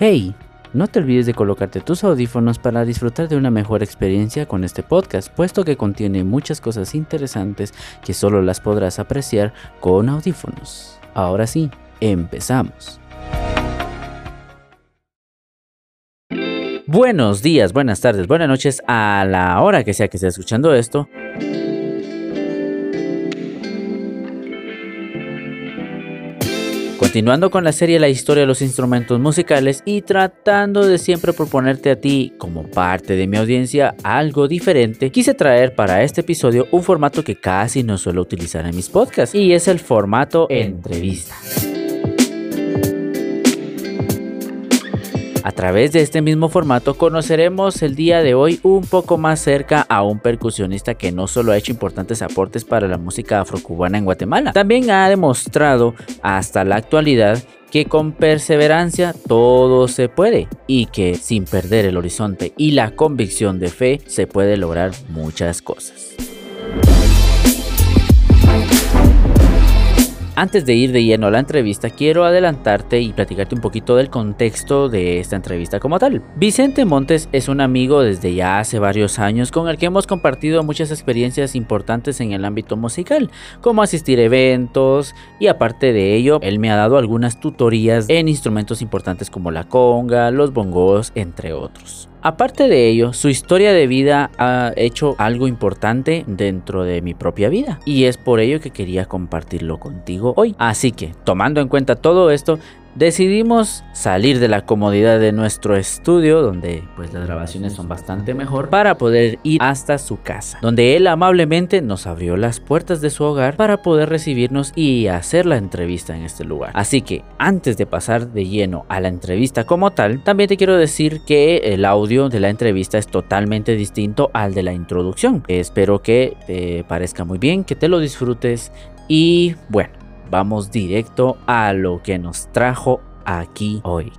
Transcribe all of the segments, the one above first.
Hey, no te olvides de colocarte tus audífonos para disfrutar de una mejor experiencia con este podcast, puesto que contiene muchas cosas interesantes que solo las podrás apreciar con audífonos. Ahora sí, empezamos. Buenos días, buenas tardes, buenas noches a la hora que sea que esté escuchando esto. Continuando con la serie La historia de los instrumentos musicales y tratando de siempre proponerte a ti, como parte de mi audiencia, algo diferente, quise traer para este episodio un formato que casi no suelo utilizar en mis podcasts y es el formato entrevista. A través de este mismo formato conoceremos el día de hoy un poco más cerca a un percusionista que no solo ha hecho importantes aportes para la música afrocubana en Guatemala, también ha demostrado hasta la actualidad que con perseverancia todo se puede y que sin perder el horizonte y la convicción de fe se puede lograr muchas cosas. Antes de ir de lleno a la entrevista, quiero adelantarte y platicarte un poquito del contexto de esta entrevista como tal. Vicente Montes es un amigo desde ya hace varios años con el que hemos compartido muchas experiencias importantes en el ámbito musical, como asistir a eventos y aparte de ello, él me ha dado algunas tutorías en instrumentos importantes como la conga, los bongos, entre otros. Aparte de ello, su historia de vida ha hecho algo importante dentro de mi propia vida y es por ello que quería compartirlo contigo hoy. Así que, tomando en cuenta todo esto, decidimos salir de la comodidad de nuestro estudio, donde pues las grabaciones son bastante mejor, para poder ir hasta su casa, donde él amablemente nos abrió las puertas de su hogar para poder recibirnos y hacer la entrevista en este lugar. Así que antes de pasar de lleno a la entrevista como tal, también te quiero decir que el audio de la entrevista es totalmente distinto al de la introducción. Espero que te parezca muy bien, que te lo disfrutes y bueno vamos directo a lo que nos trajo aquí hoy.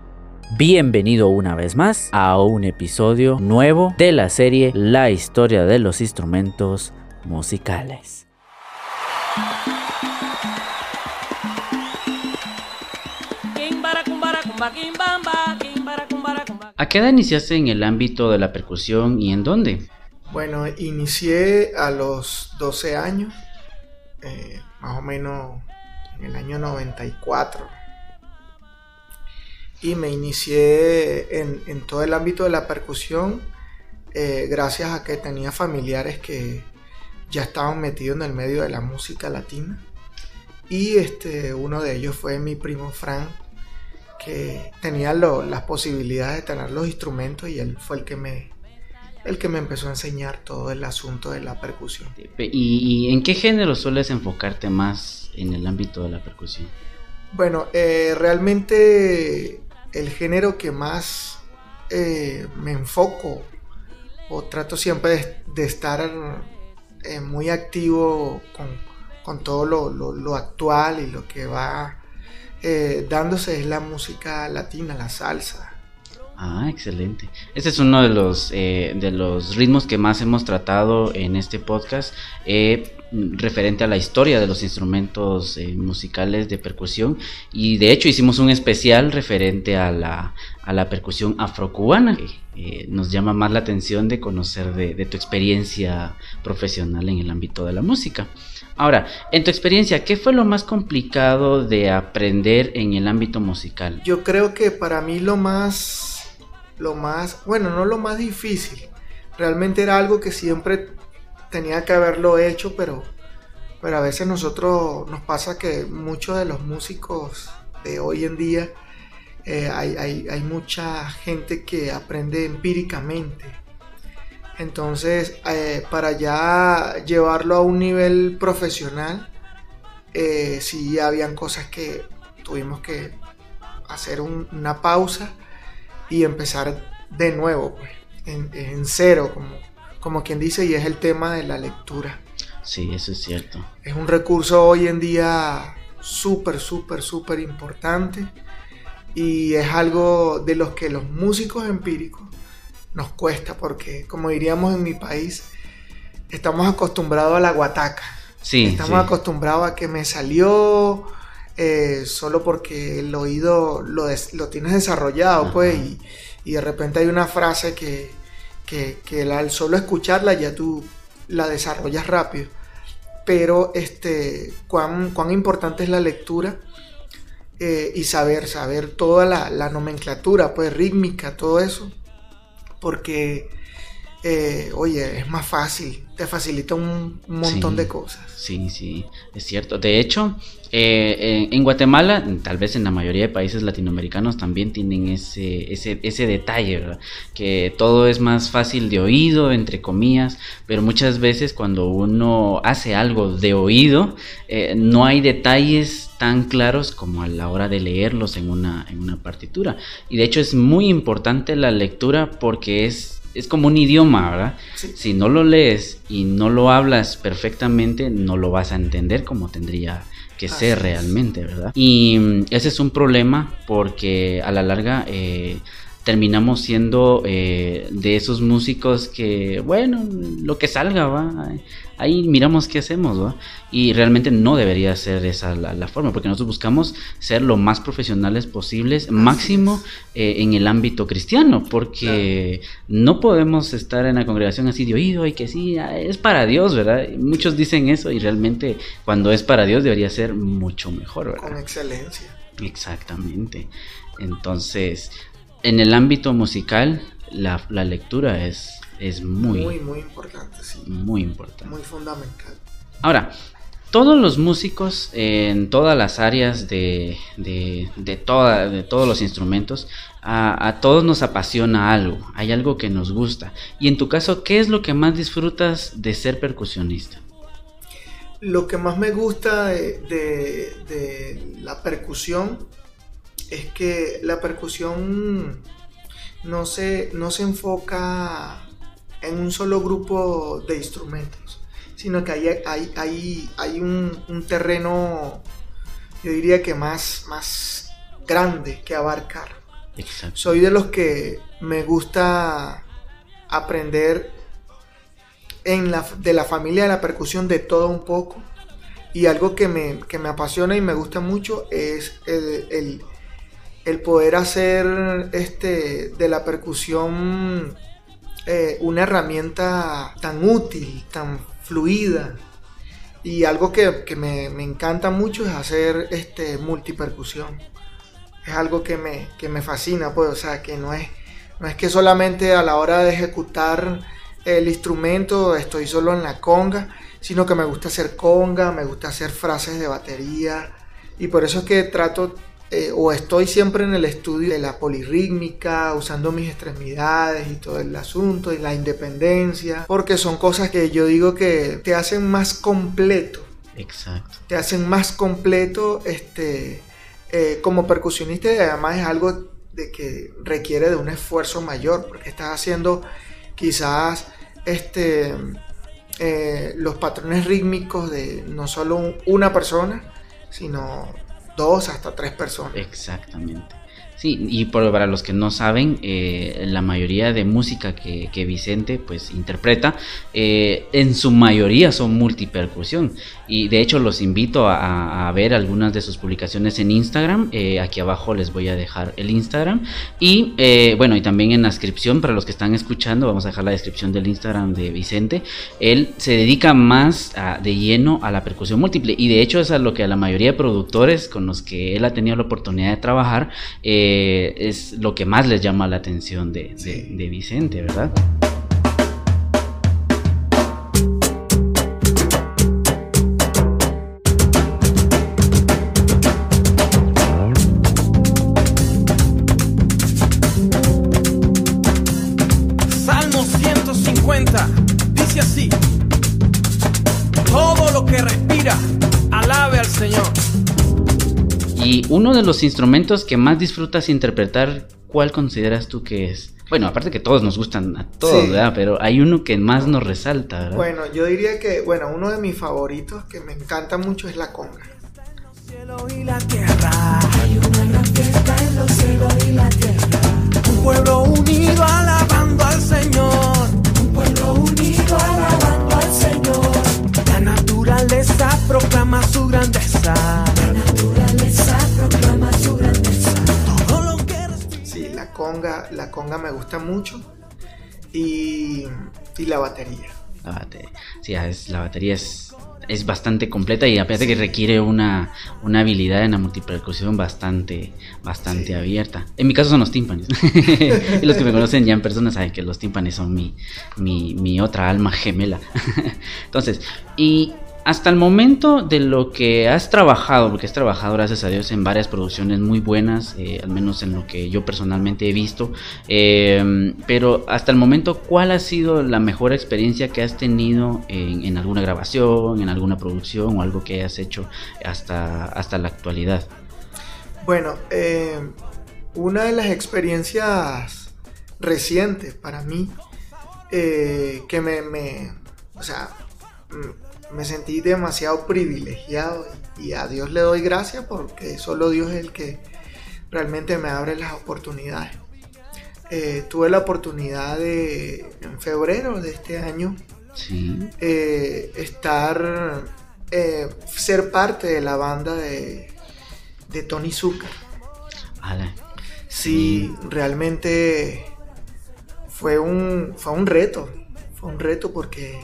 Bienvenido una vez más a un episodio nuevo de la serie La historia de los instrumentos musicales. ¿A qué edad iniciaste en el ámbito de la percusión y en dónde? Bueno, inicié a los 12 años, eh, más o menos en el año 94. Y me inicié en, todo el ámbito de la percusión eh, gracias a que tenía familiares que ya estaban metidos en el medio de la música latina. Y este, uno de ellos fue mi primo Frank, que tenía las posibilidades de tener los instrumentos y él fue el que me, el que me empezó a enseñar todo el asunto de la percusión. ¿Y, en qué género sueles enfocarte más en el ámbito de la percusión? Bueno, eh, realmente el género que más eh, me enfoco o trato siempre de, estar eh, muy activo con, todo lo, actual y lo que va dándose es la música latina, la salsa. Ah, excelente. Este es uno de los, eh, de los ritmos que más hemos tratado en este podcast, eh, referente a la historia de los instrumentos eh, musicales de percusión. Y de hecho hicimos un especial referente a la, a la percusión afrocubana. nos llama más la atención de conocer de, de tu experiencia profesional en el ámbito de la música. Ahora, en tu experiencia, ¿qué fue lo más complicado de aprender en el ámbito musical? Yo creo que para mí lo más lo más, bueno, no lo más difícil, realmente era algo que siempre tenía que haberlo hecho, pero, pero a veces nosotros nos pasa que muchos de los músicos de hoy en día eh, hay, mucha gente que aprende empíricamente. Entonces, eh, para ya llevarlo a un nivel profesional, eh, sí habían cosas que tuvimos que hacer una pausa y empezar de nuevo, pues, en, cero, como, como quien dice, y es el tema de la lectura. Sí, eso es cierto. Es un recurso hoy en día súper, súper, súper importante y es algo de los que los músicos empíricos nos cuesta porque, como diríamos en mi país, estamos acostumbrados a la guataca. Sí, estamos acostumbrados a que me salió, eh, solo porque el oído lo, lo tienes desarrollado, pues, y, de repente hay una frase que, que, al solo escucharla ya tú la desarrollas rápido. Pero este, cuán, cuán importante es la lectura eh, y saber, saber toda la, nomenclatura, pues rítmica, todo eso, porque, eh, oye, es más fácil, te facilita un, montón de cosas. Sí, sí, es cierto. De hecho, eh, en Guatemala, tal vez en la mayoría de países latinoamericanos también tienen ese, ese, ese detalle, ¿verdad? Que todo es más fácil de oído, entre comillas, pero muchas veces cuando uno hace algo de oído, no hay detalles tan claros como a la hora de leerlos en una, en una partitura. Y de hecho es muy importante la lectura porque es, es como un idioma, ¿verdad? Si no lo lees y no lo hablas perfectamente, no lo vas a entender como tendría que ser realmente, ¿verdad? Y mm, ese es un problema porque a la larga... Eh, terminamos siendo eh, de esos músicos que, bueno, lo que salga, va, ahí miramos qué hacemos, ¿va? Y realmente no debería ser esa la, forma, porque nosotros buscamos ser lo más profesionales posibles, máximo eh, en el ámbito cristiano, porque no podemos estar en la congregación así de oído y que sí, ah, es para Dios, ¿verdad? Muchos dicen eso y realmente cuando es para Dios debería ser mucho mejor, ¿verdad? Con excelencia. Exactamente. Entonces, en el ámbito musical, la, lectura es, es muy, muy, muy importante, sí. Muy importante. Muy fundamental. Ahora, todos los músicos en todas las áreas de, de, de, toda, de todos los instrumentos, a, a, todos nos apasiona algo, hay algo que nos gusta. Y en tu caso, ¿qué es lo que más disfrutas de ser percusionista? Lo que más me gusta de, de la percusión es que la percusión no se, no se enfoca en un solo grupo de instrumentos, sino que hay, hay, hay, un, terreno, yo diría que más, más grande que abarcar. Soy de los que me gusta aprender en la, de la familia de la percusión de todo un poco. Y algo que me, apasiona y me gusta mucho es el el poder hacer este, de la percusión eh, una herramienta tan útil, tan fluida. Y algo que, me, encanta mucho es hacer este, multipercusión. Es algo que me, me fascina, pues, o sea, que no es, no es que solamente a la hora de ejecutar el instrumento estoy solo en la conga, sino que me gusta hacer conga, me gusta hacer frases de batería. Y por eso es que trato eh, o estoy siempre en el estudio de la polirrítmica, usando mis extremidades y todo el asunto, y la independencia, porque son cosas que yo digo que te hacen más completo. Exacto. Te hacen más completo este, eh, como percusionista y además es algo de que requiere de un esfuerzo mayor, porque estás haciendo quizás este, eh, los patrones rítmicos de no solo una persona, sino dos hasta tres personas. Exactamente. Sí, y para los que no saben, eh, la mayoría de música que, Vicente pues interpreta, eh, en su mayoría son multipercusión. Y de hecho los invito a, ver algunas de sus publicaciones en Instagram. Eh, aquí abajo les voy a dejar el Instagram. Y bueno, y también en la descripción, para los que están escuchando, vamos a dejar la descripción del Instagram de Vicente. Él se dedica más de lleno a la percusión múltiple. Y de hecho es a lo que a la mayoría de productores con los que él ha tenido la oportunidad de trabajar, es lo que más les llama la atención de, de Vicente, ¿verdad? Uno de los instrumentos que más disfrutas interpretar, ¿cuál consideras tú que es? Bueno, aparte que todos nos gustan a todos, ¿verdad? Pero hay uno que más nos resalta, ¿verdad? Bueno, yo diría que, bueno, uno de mis favoritos que me encanta mucho es la conga. Y la tierra. Hay una gran fiesta en los cielos y la tierra. Un pueblo unido alabando al Señor. Un pueblo unido alabando al Señor. La naturaleza proclama su grandeza. La naturaleza Sí, la conga, la conga me gusta mucho. Y, y la batería. La batería. Sí, es, la batería es, es bastante completa y aparte que requiere una, una habilidad en la multipercusión bastante, bastante abierta. En mi caso son los tímpanos. y los que me conocen ya en persona saben que los tímpanos son mi, mi, mi otra alma gemela. Entonces, y hasta el momento de lo que has trabajado, porque has trabajado, gracias a Dios, en varias producciones muy buenas, eh, al menos en lo que yo personalmente he visto, eh, pero hasta el momento, ¿cuál ha sido la mejor experiencia que has tenido en, en alguna grabación, en alguna producción o algo que hayas hecho hasta, hasta la actualidad? Bueno, eh, una de las experiencias recientes para mí, eh, que me, me- o sea, mm, me sentí demasiado privilegiado y a Dios le doy gracias porque solo Dios es el que realmente me abre las oportunidades. Eh, tuve la oportunidad de, en febrero de este año, Sí. eh, estar, eh, ser parte de la banda de, de Tony Zucker. Ala. Sí, realmente fue un, fue un reto, fue un reto porque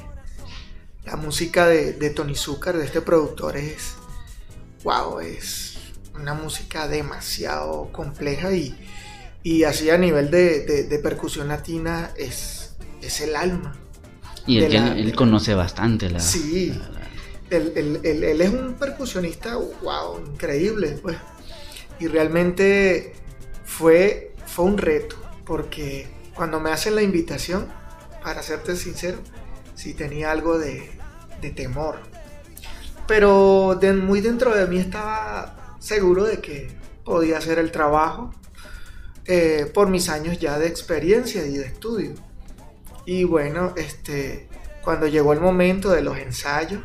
la música de, de Tony Zucker, de este productor, es, wow, es una música demasiado compleja y, y así a nivel de, de- de percusión latina es, es el alma. Y él, la- él- conoce bastante la... Sí. la- la- Él, él- él- él es un percusionista, wow, increíble, pues. Y realmente fue, fue un reto, porque cuando me hacen la invitación, para serte sincero, sí tenía algo de, de temor. Pero de- muy dentro de mí estaba seguro de que podía hacer el trabajo eh, por mis años ya de experiencia y de estudio. Y bueno, este, cuando llegó el momento de los ensayos,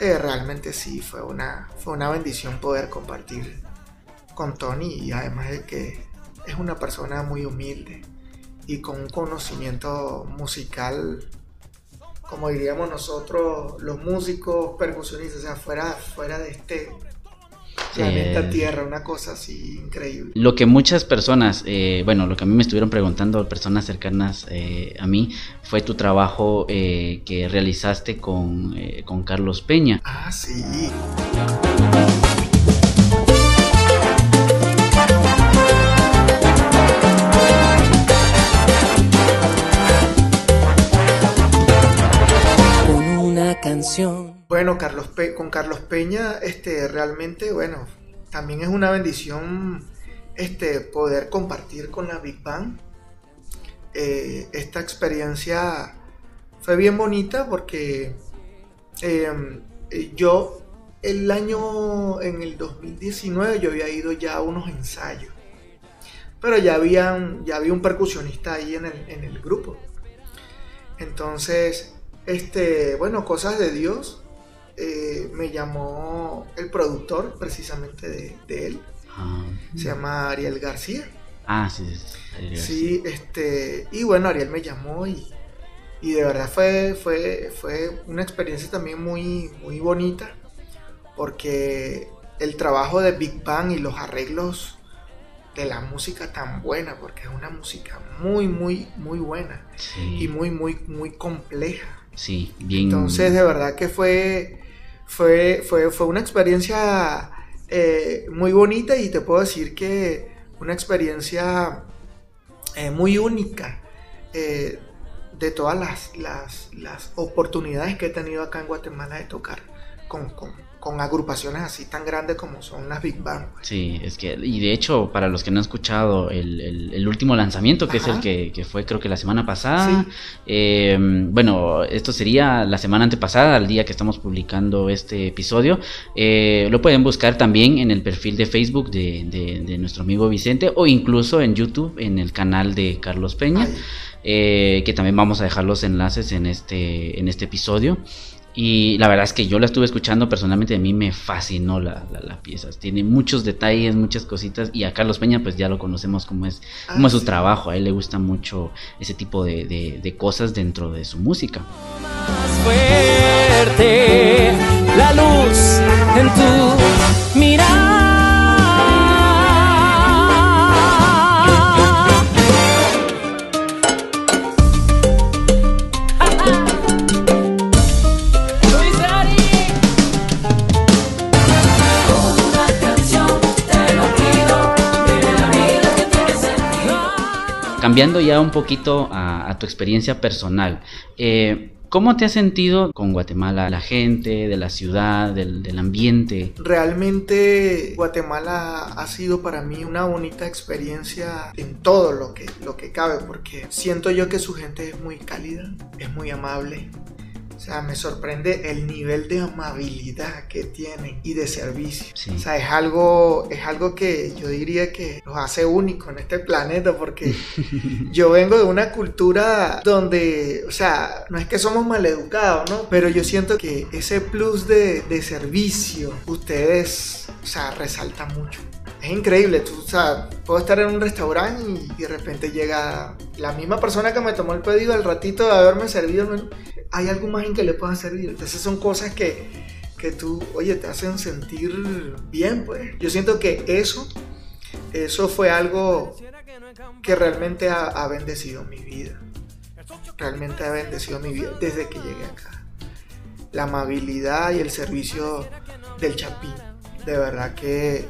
eh, realmente sí, fue una, fue una bendición poder compartir con Tony y además de que es una persona muy humilde y con un conocimiento musical, como diríamos nosotros, los músicos percusionistas, o sea, fuera, fuera de este planeta Sí. Tierra, una cosa así increíble. Lo que muchas personas, eh, bueno, lo que a mí me estuvieron preguntando, personas cercanas eh, a mí, fue tu trabajo eh, que realizaste con, eh, con Carlos Peña. Ah, sí. Bueno, Carlos Pe- con Carlos Peña, este, realmente, bueno, también es una bendición este, poder compartir con la Big Bang. Eh, esta experiencia fue bien bonita porque eh, yo el año, en el 2019, yo había ido ya a unos ensayos. Pero ya, habían, ya había un percusionista ahí en el, en el grupo. Entonces, este, bueno, cosas de Dios. eh, me llamó el productor precisamente de, de él. Ah, Se llama Ariel García. ah, sí, sí, sí. Sí, este, y bueno, Ariel me llamó y, y de verdad fue, fue, fue una experiencia también muy, muy bonita porque el trabajo de Big Bang y los arreglos de la música tan buena, porque es una música muy, muy, muy buena y muy, muy, muy compleja. Sí, bien. Entonces, de verdad que fue, fue, fue, fue una experiencia eh, muy bonita y te puedo decir que una experiencia eh, muy única eh, de todas las, las, las oportunidades que he tenido acá en Guatemala de tocar con, con- con agrupaciones así tan grandes como son las Big Bang. Sí, es que, y de hecho, para los que no han escuchado el, el- el último lanzamiento, que es el que, que fue creo que la semana pasada, Sí. eh, bueno, esto sería la semana antepasada, al día que estamos publicando este episodio, eh, lo pueden buscar también en el perfil de Facebook de, de- de nuestro amigo Vicente o incluso en YouTube, en el canal de Carlos Peña, eh, que también vamos a dejar los enlaces en este, en este episodio. Y la verdad es que yo la estuve escuchando personalmente, a mí me fascinó la, la, la pieza. Tiene muchos detalles, muchas cositas. Y a Carlos Peña, pues ya lo conocemos como es, como ah, es su trabajo. A él le gusta mucho ese tipo de, de- de cosas dentro de su música. Más fuerte la luz en tu cambiando ya un poquito a, tu experiencia personal, eh, ¿Cómo te has sentido con Guatemala, la gente, de la ciudad, del, ambiente? Realmente Guatemala ha sido para mí una bonita experiencia en todo lo que, lo que cabe, porque siento yo que su gente es muy cálida, es muy amable, sea, me sorprende el nivel de amabilidad que tienen y de servicio. O sea, es algo, es algo que yo diría que los hace únicos en este planeta porque yo vengo de una cultura donde, o sea, no es que somos maleducados, ¿no? Pero yo siento que ese plus de, de servicio, ustedes, o sea, resaltan mucho es increíble. Tú, o sea, puedo estar en un restaurante y, de repente llega la misma persona que me tomó el pedido al ratito de haberme servido hay algo más en que le pueda servir. Entonces son cosas que, que tú, oye, te hacen sentir bien, pues. Yo siento que eso, eso fue algo que realmente ha, bendecido mi vida. Realmente ha bendecido mi vida desde que llegué acá. La amabilidad y el servicio del Chapín. De verdad que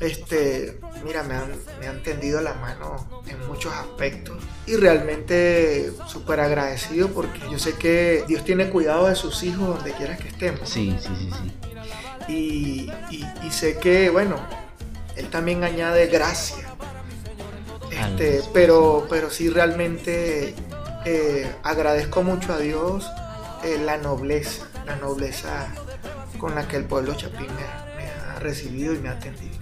este, mira, me han, me han tendido la mano en muchos aspectos y realmente súper agradecido porque yo sé que Dios tiene cuidado de sus hijos donde quiera que estemos. Sí, sí, sí, sí. Y, y, sé que, bueno, Él también añade gracia. Este, pero, pero sí realmente eh, agradezco mucho a Dios eh, la nobleza, la nobleza con la que el pueblo chapín me ha recibido y me ha atendido.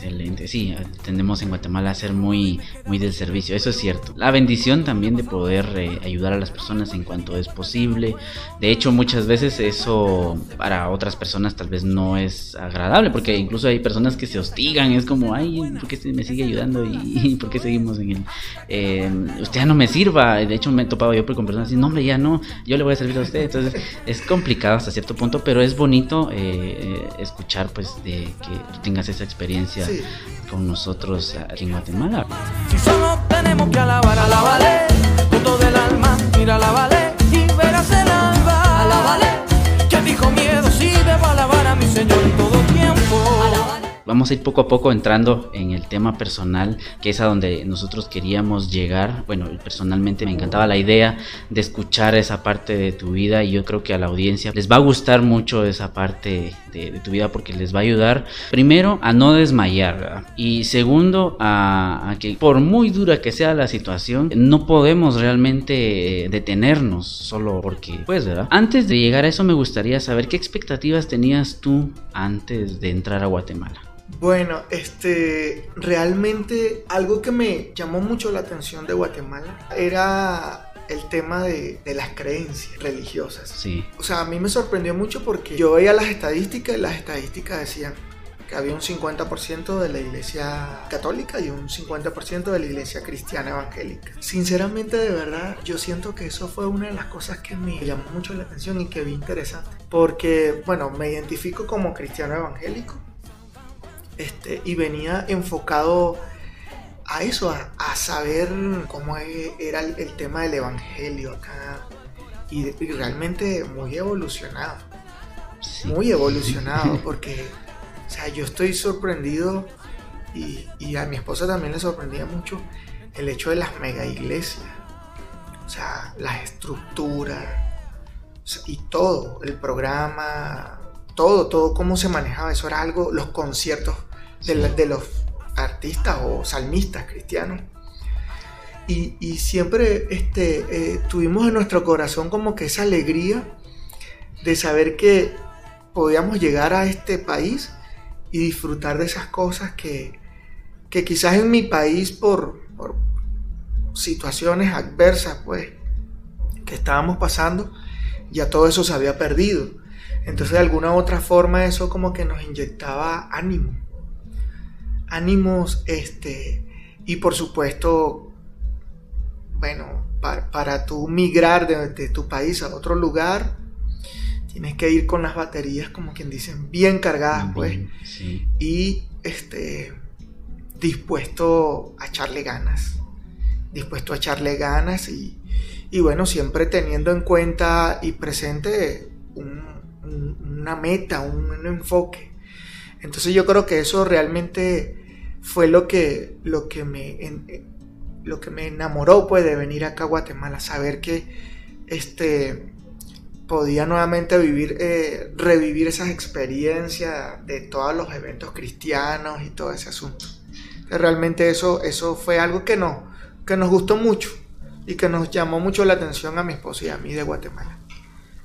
Excelente, sí, tendemos en Guatemala a ser muy, muy del servicio, eso es cierto. La bendición también de poder eh, ayudar a las personas en cuanto es posible. De hecho, muchas veces eso para otras personas tal vez no es agradable, porque incluso hay personas que se hostigan, es como, ay, ¿por qué me sigue ayudando? ¿Y, por qué seguimos en el... Eh, usted ya no me sirva, de hecho me he topado yo con personas así, no hombre, ya no, yo le voy a servir a usted. Entonces es complicado hasta cierto punto, pero es bonito eh, escuchar pues de que tengas esa experiencia con nosotros aquí en Guatemala. Si solo tenemos que alabar, alabale, con todo el alma, mira, alabale, y verás el alba, alabale, que dijo miedo si debo alabar a mi Señor en todo tiempo. Vamos a ir poco a poco entrando en el tema personal, que es a donde nosotros queríamos llegar. Bueno, personalmente me encantaba la idea de escuchar esa parte de tu vida y yo creo que a la audiencia les va a gustar mucho esa parte de, tu vida porque les va a ayudar, primero, a no desmayar y segundo, a, a, que por muy dura que sea la situación, no podemos realmente eh, detenernos solo porque, pues, ¿verdad? Antes de llegar a eso me gustaría saber qué expectativas tenías tú antes de entrar a Guatemala. Bueno, este, realmente algo que me llamó mucho la atención de Guatemala era el tema de, las creencias religiosas. Sí. O sea, a mí me sorprendió mucho porque yo veía las estadísticas y las estadísticas decían que había un 50% de la iglesia católica y un 50% de la iglesia cristiana evangélica. Sinceramente, de verdad, yo siento que eso fue una de las cosas que me llamó mucho la atención y que vi interesante. Porque, bueno, me identifico como cristiano evangélico este, y venía enfocado a eso, a, saber cómo e, era el, tema del evangelio acá. Y, realmente muy evolucionado. Muy evolucionado, porque, o sea, yo estoy sorprendido y, a mi esposa también le sorprendía mucho el hecho de las mega iglesias. O sea, las estructuras y todo, el programa, todo, todo cómo se manejaba. Eso era algo, los conciertos de, los artistas o salmistas cristianos. Y, siempre este, eh, tuvimos en nuestro corazón como que esa alegría de saber que podíamos llegar a este país y disfrutar de esas cosas que, que quizás en mi país por, por, situaciones adversas pues que estábamos pasando ya todo eso se había perdido entonces de alguna u otra forma eso como que nos inyectaba ánimo ánimos, este, y por supuesto, bueno, para, tú migrar de, tu país a otro lugar, tienes que ir con las baterías, como quien dicen, bien cargadas, pues, y este, dispuesto a echarle ganas, dispuesto a echarle ganas y, y bueno, siempre teniendo en cuenta y presente una meta, un enfoque. Entonces yo creo que eso realmente fue lo que, lo que me, lo que me enamoró pues de venir acá a Guatemala, saber que este podía nuevamente vivir, eh, revivir esas experiencias de todos los eventos cristianos y todo ese asunto. Realmente eso, eso fue algo que, no, que nos gustó mucho y que nos llamó mucho la atención a mi esposa y a mí de Guatemala.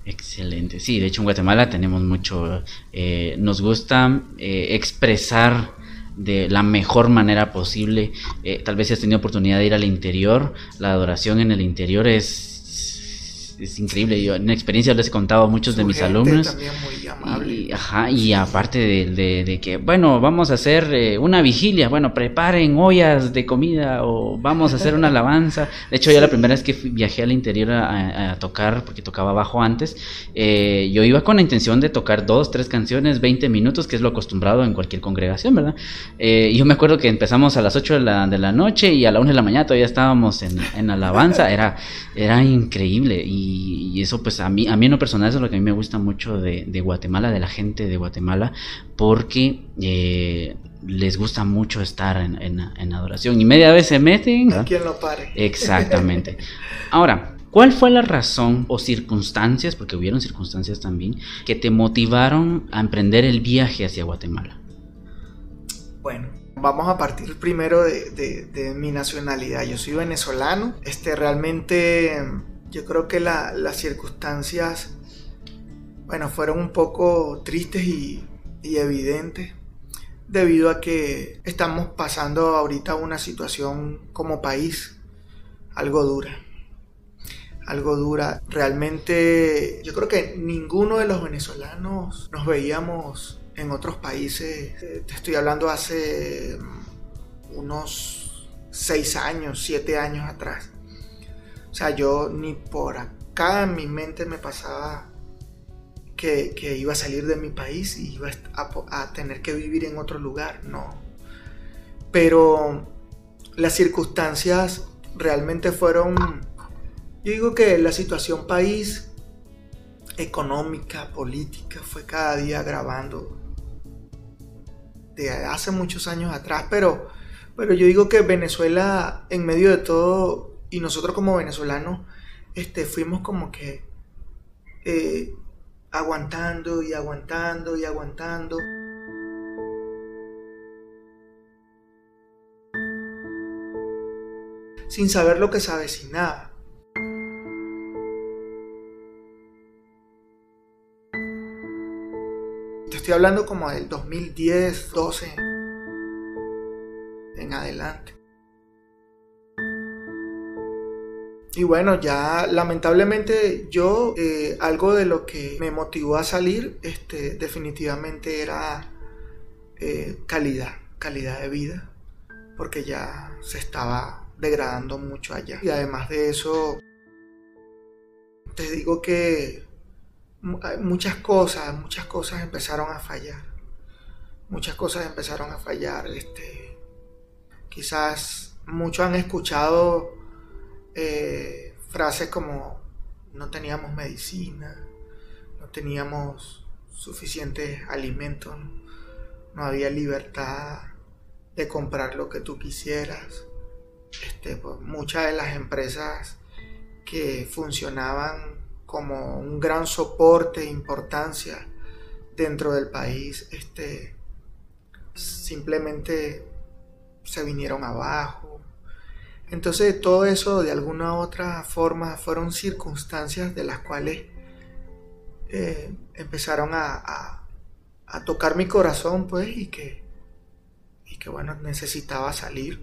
Excelente, sí, de hecho en Guatemala tenemos mucho, eh, nos gusta eh, expresar de la mejor manera posible. Eh, tal vez si has tenido oportunidad de ir al interior, la adoración en el interior es es increíble. Yo en experiencia les he contado a muchos de mis alumnos. Y, ajá, y aparte de, que, bueno, vamos a hacer eh, una vigilia, bueno, preparen ollas de comida o vamos a hacer una alabanza. De hecho, ya la primera vez que viajé al interior a, tocar, porque tocaba bajo antes, eh, yo iba con la intención de tocar dos, tres canciones, 20 minutos, que es lo acostumbrado en cualquier congregación, ¿verdad? Eh, yo me acuerdo que empezamos a las 8 de la, de la noche y a la 1 de la mañana todavía estábamos en, en alabanza, era, era increíble. Y y, eso pues a mí, a mí en lo personal es lo que a mí me gusta mucho de, Guatemala, de la gente de Guatemala, porque eh, les gusta mucho estar en, adoración y media vez se meten. lo pare. Exactamente. Ahora, ¿Cuál fue la razón o circunstancias, porque hubieron circunstancias también, que te motivaron a emprender el viaje hacia Guatemala? Bueno, vamos a partir primero de, de mi nacionalidad. Yo soy venezolano. Este, realmente yo creo que las circunstancias, bueno, fueron un poco tristes y, evidentes debido a que estamos pasando ahorita una situación como país algo dura. Algo dura. Realmente yo creo que ninguno de los venezolanos nos veíamos en otros países. Te estoy hablando hace unos seis años, siete años atrás. O sea, yo ni por acá en mi mente me pasaba que, iba a salir de mi país y iba a, tener que vivir en otro lugar, no. Pero las circunstancias realmente fueron, yo digo que la situación país, económica, política, fue cada día agravando de hace muchos años atrás, pero, pero yo digo que Venezuela en medio de todo y nosotros como venezolanos este, fuimos como que eh, aguantando y aguantando y aguantando. Sin saber lo que se avecinaba. Te estoy hablando como del 2010, 12 en adelante. Y bueno, ya lamentablemente yo, eh, algo de lo que me motivó a salir, este, definitivamente era eh, calidad, calidad de vida, porque ya se estaba degradando mucho allá. Y además de eso, te digo que muchas cosas, muchas cosas empezaron a fallar. Muchas cosas empezaron a fallar. Este, quizás muchos han escuchado eh, frases como no teníamos medicina, no teníamos suficientes alimentos, no había libertad de comprar lo que tú quisieras. Este, pues, muchas de las empresas que funcionaban como un gran soporte e importancia dentro del país, este, simplemente se vinieron abajo entonces todo eso de alguna u otra forma fueron circunstancias de las cuales eh, empezaron a, tocar mi corazón pues y que, y que bueno necesitaba salir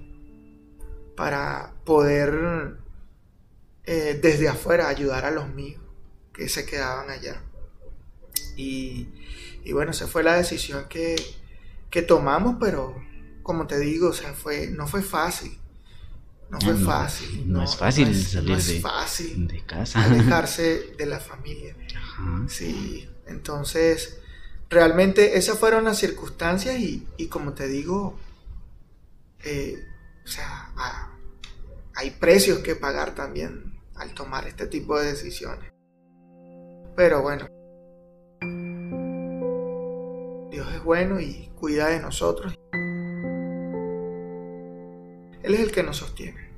para poder eh, desde afuera ayudar a los míos que se quedaban allá. Y, bueno, esa fue la decisión que, que tomamos, pero como te digo, o sea, fue, no fue fácil no fue fácil. No, es fácil salir de, fácil de casa. Alejarse de la familia. Sí, entonces realmente esas fueron las circunstancias y, como te digo, eh, o sea, hay precios que pagar también al tomar este tipo de decisiones. Pero bueno, Dios es bueno y cuida de nosotros. Él es el que nos sostiene.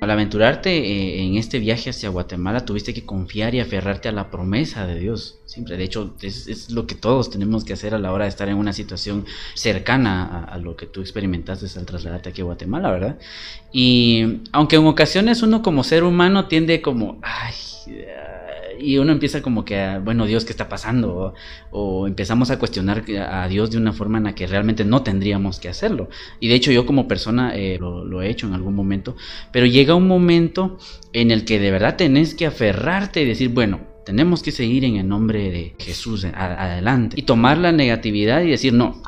Al aventurarte eh, en este viaje hacia Guatemala, tuviste que confiar y aferrarte a la promesa de Dios. Siempre, de hecho, es, lo que todos tenemos que hacer a la hora de estar en una situación cercana a, lo que tú experimentaste al trasladarte aquí a Guatemala, ¿verdad? Y aunque en ocasiones uno como ser humano tiende como, ay, y uno empieza como que, bueno, Dios, ¿qué está pasando? O, empezamos a cuestionar a Dios de una forma en la que realmente no tendríamos que hacerlo. Y de hecho yo como persona eh, lo, he hecho en algún momento, pero llega un momento en el que de verdad tenés que aferrarte y decir, bueno, tenemos que seguir en el nombre de Jesús adelante y tomar la negatividad y decir, no,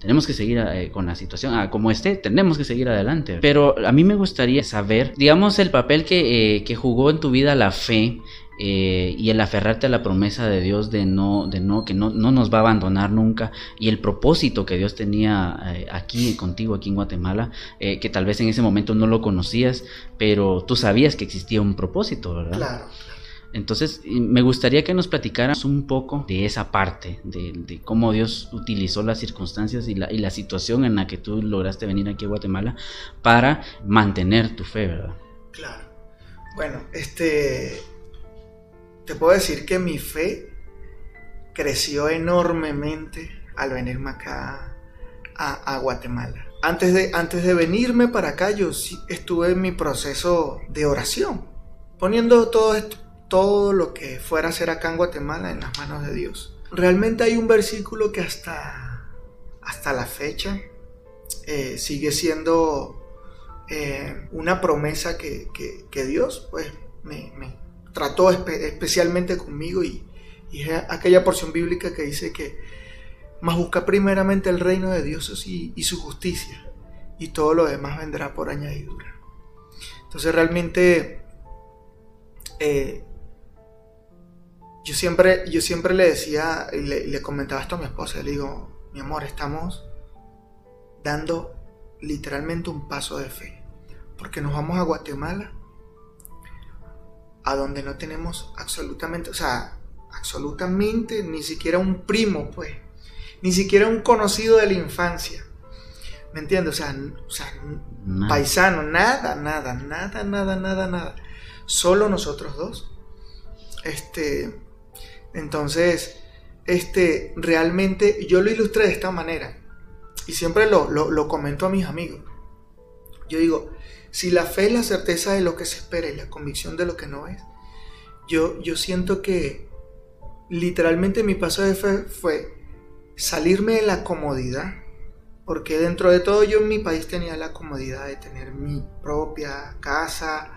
tenemos que seguir eh, con la situación ah, como esté, tenemos que seguir adelante. Pero a mí me gustaría saber, digamos, el papel que, eh, que jugó en tu vida la fe eh, y el aferrarte a la promesa de Dios de no, de no, que no, no nos va a abandonar nunca y el propósito que Dios tenía eh, aquí contigo, aquí en Guatemala, eh, que tal vez en ese momento no lo conocías, pero tú sabías que existía un propósito, ¿verdad? Claro. Entonces, me gustaría que nos platicaras un poco de esa parte, de, cómo Dios utilizó las circunstancias y la, y la situación en la que tú lograste venir aquí a Guatemala para mantener tu fe, ¿verdad? Claro. Bueno, este, te puedo decir que mi fe creció enormemente al venirme acá a, Guatemala. Antes de, antes de venirme para acá, yo estuve en mi proceso de oración, poniendo todo esto, todo lo que fuera a hacer acá en Guatemala en las manos de Dios. Realmente hay un versículo que hasta, hasta la fecha eh, sigue siendo eh, una promesa que, Dios pues, me, trató especialmente conmigo y, y, aquella porción bíblica que dice que más busca primeramente el reino de Dios y, y, su justicia y todo lo demás vendrá por añadidura. Entonces realmente eh, yo, siempre, yo siempre le decía y le, le comentaba esto a mi esposa, le digo, mi amor, estamos dando literalmente un paso de fe, porque nos vamos a Guatemala a donde no tenemos absolutamente, o sea, absolutamente ni siquiera un primo, pues, ni siquiera un conocido de la infancia. ¿Me entiendes? O sea, o sea paisano, nada, nada, nada, nada, nada, nada. Solo nosotros dos. Este, entonces, este, realmente yo lo ilustré de esta manera. Y siempre lo, lo, lo comento a mis amigos. Yo digo, si la fe es la certeza de lo que se espera y la convicción de lo que no es, yo, yo siento que literalmente mi paso de fe fue salirme de la comodidad, porque dentro de todo yo en mi país tenía la comodidad de tener mi propia casa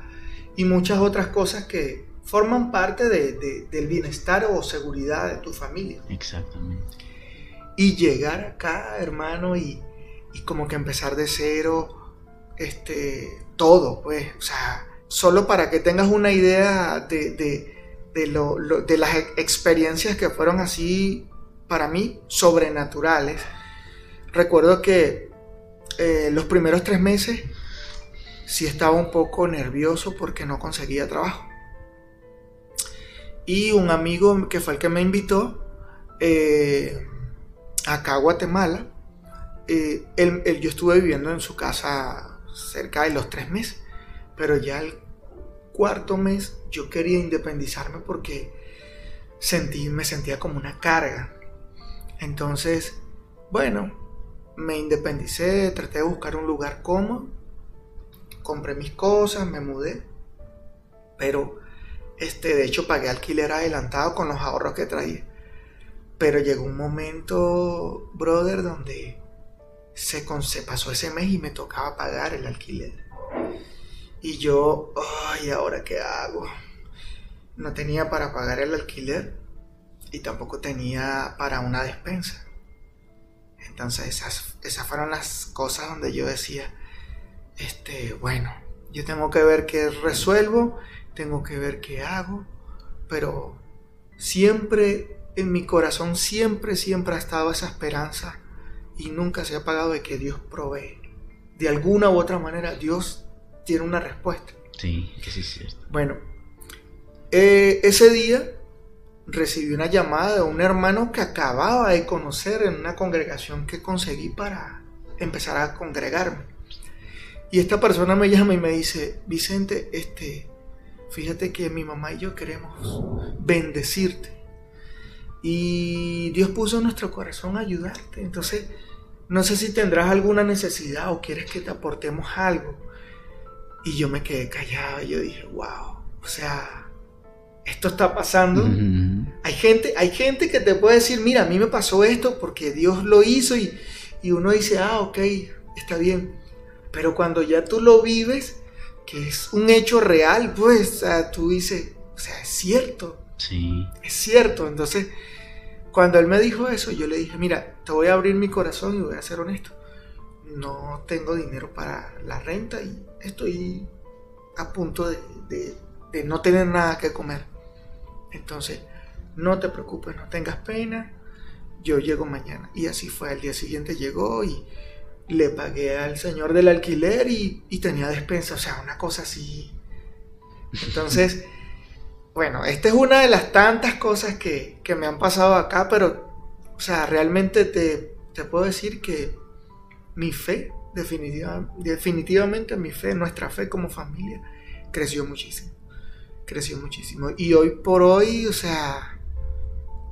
y muchas otras cosas que forman parte del bienestar o seguridad de tu familia. Exactamente. Y llegar acá, hermano, y, y como que empezar de cero, este, todo, pues, o sea, solo para que tengas una idea de, las experiencias que fueron así, para mí, sobrenaturales. Recuerdo que eh, los primeros tres meses sí estaba un poco nervioso porque no conseguía trabajo. Y un amigo que fue el que me invitó eh, acá a Guatemala, eh, yo estuve viviendo en su casa cerca de los tres meses. Pero ya el cuarto mes yo quería independizarme porque sentí, me sentía como una carga. Entonces, bueno, me independicé, traté de buscar un lugar cómodo, compré mis cosas, me mudé, pero este, de hecho pagué alquiler adelantado con los ahorros que traía. Pero llegó un momento, brother, donde se, pasó ese mes y me tocaba pagar el alquiler. Y yo, ay, ¿ahora qué hago? No tenía para pagar el alquiler y tampoco tenía para una despensa. Entonces esas, esas fueron las cosas donde yo decía, este, bueno, yo tengo que ver qué resuelvo, tengo que ver qué hago, pero siempre en mi corazón, siempre, siempre ha estado esa esperanza y nunca se ha pagado de que Dios provee. De alguna u otra manera, Dios tiene una respuesta. Sí, que sí es cierto. Bueno, eh, ese día recibí una llamada de un hermano que acababa de conocer en una congregación que conseguí para empezar a congregarme. Y esta persona me llama y me dice, Vicente, este, fíjate que mi mamá y yo queremos bendecirte. Y Dios puso en nuestro corazón ayudarte. Entonces, no sé si tendrás alguna necesidad o quieres que te aportemos algo. Y yo me quedé callado y yo dije, wow, o sea, esto está pasando. Hay gente, hay gente que te puede decir, mira, a mí me pasó esto porque Dios lo hizo y, y uno dice, ah, ok, está bien. Pero cuando ya tú lo vives, que es un hecho real, pues, tú dices, o sea, es cierto. Sí. Es cierto. Entonces, cuando él me dijo eso, yo le dije, mira, te voy a abrir mi corazón y voy a ser honesto. No tengo dinero para la renta y estoy a punto de, no tener nada que comer. Entonces, no te preocupes, no tengas pena, yo llego mañana. Y así fue, al día siguiente llegó y le pagué al señor del alquiler y, tenía despensa, o sea, una cosa así. Entonces, bueno, esta es una de las tantas cosas que, me han pasado acá, pero, o sea, realmente te, te puedo decir que mi fe definitivamente mi fe, nuestra fe como familia, creció muchísimo. Creció muchísimo. Y hoy por hoy, o sea,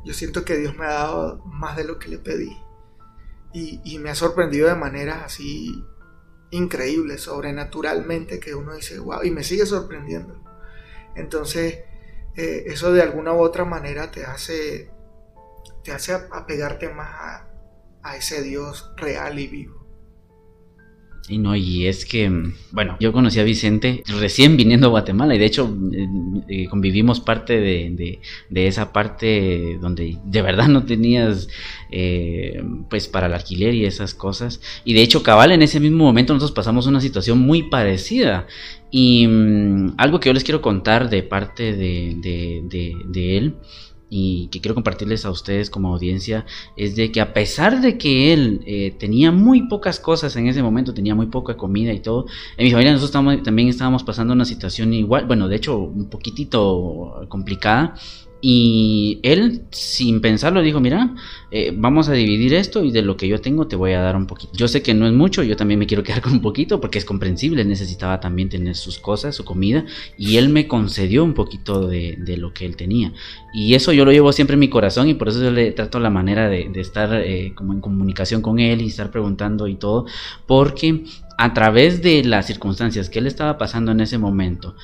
yo siento que Dios me ha dado más de lo que le pedí. Y, me ha sorprendido de maneras así increíbles, sobrenaturalmente, que uno dice, wow, y me sigue sorprendiendo. Entonces, eh, eso de alguna u otra manera te hace, te hace apegarte más a ese Dios real y vivo. Y no, y es que, bueno, yo conocí a Vicente recién viniendo a Guatemala y de hecho eh, eh, convivimos parte de, esa parte donde de verdad no tenías eh, pues para el alquiler y esas cosas. Y de hecho, cabal, en ese mismo momento nosotros pasamos una situación muy parecida. Y mm, algo que yo les quiero contar de parte de él y que quiero compartirles a ustedes como audiencia es de que a pesar de que él eh, tenía muy pocas cosas en ese momento, tenía muy poca comida y todo, en mi familia nosotros también estábamos pasando una situación igual, bueno, de hecho un poquitito complicada y él, sin pensarlo, dijo, mira, eh, vamos a dividir esto y de lo que yo tengo te voy a dar un poquito. Yo sé que no es mucho, yo también me quiero quedar con un poquito porque es comprensible, necesitaba también tener sus cosas, su comida, y él me concedió un poquito de, lo que él tenía. Y eso yo lo llevo siempre en mi corazón y por eso yo le trato la manera de, estar eh, como en comunicación con él y estar preguntando y todo, porque a través de las circunstancias que él estaba pasando en ese momento,